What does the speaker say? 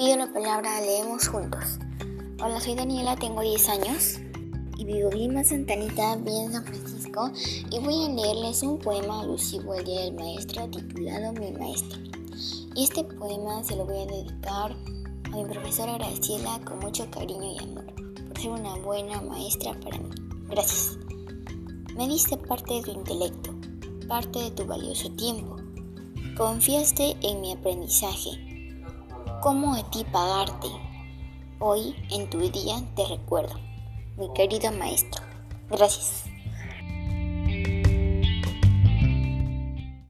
Pido la palabra, leemos juntos. Hola, soy Daniela, tengo 10 años y vivo en Lima, Santa Anita, bien San Francisco y voy a leerles un poema alusivo al Día del Maestro titulado Mi Maestro. Y este poema se lo voy a dedicar a mi profesora Graciela con mucho cariño y amor por ser una buena maestra para mí. Gracias. Me diste parte de tu intelecto, parte de tu valioso tiempo. Confiaste en mi aprendizaje cómo a ti pagarte. Hoy, en tu día, te recuerdo, mi querido maestro. Gracias.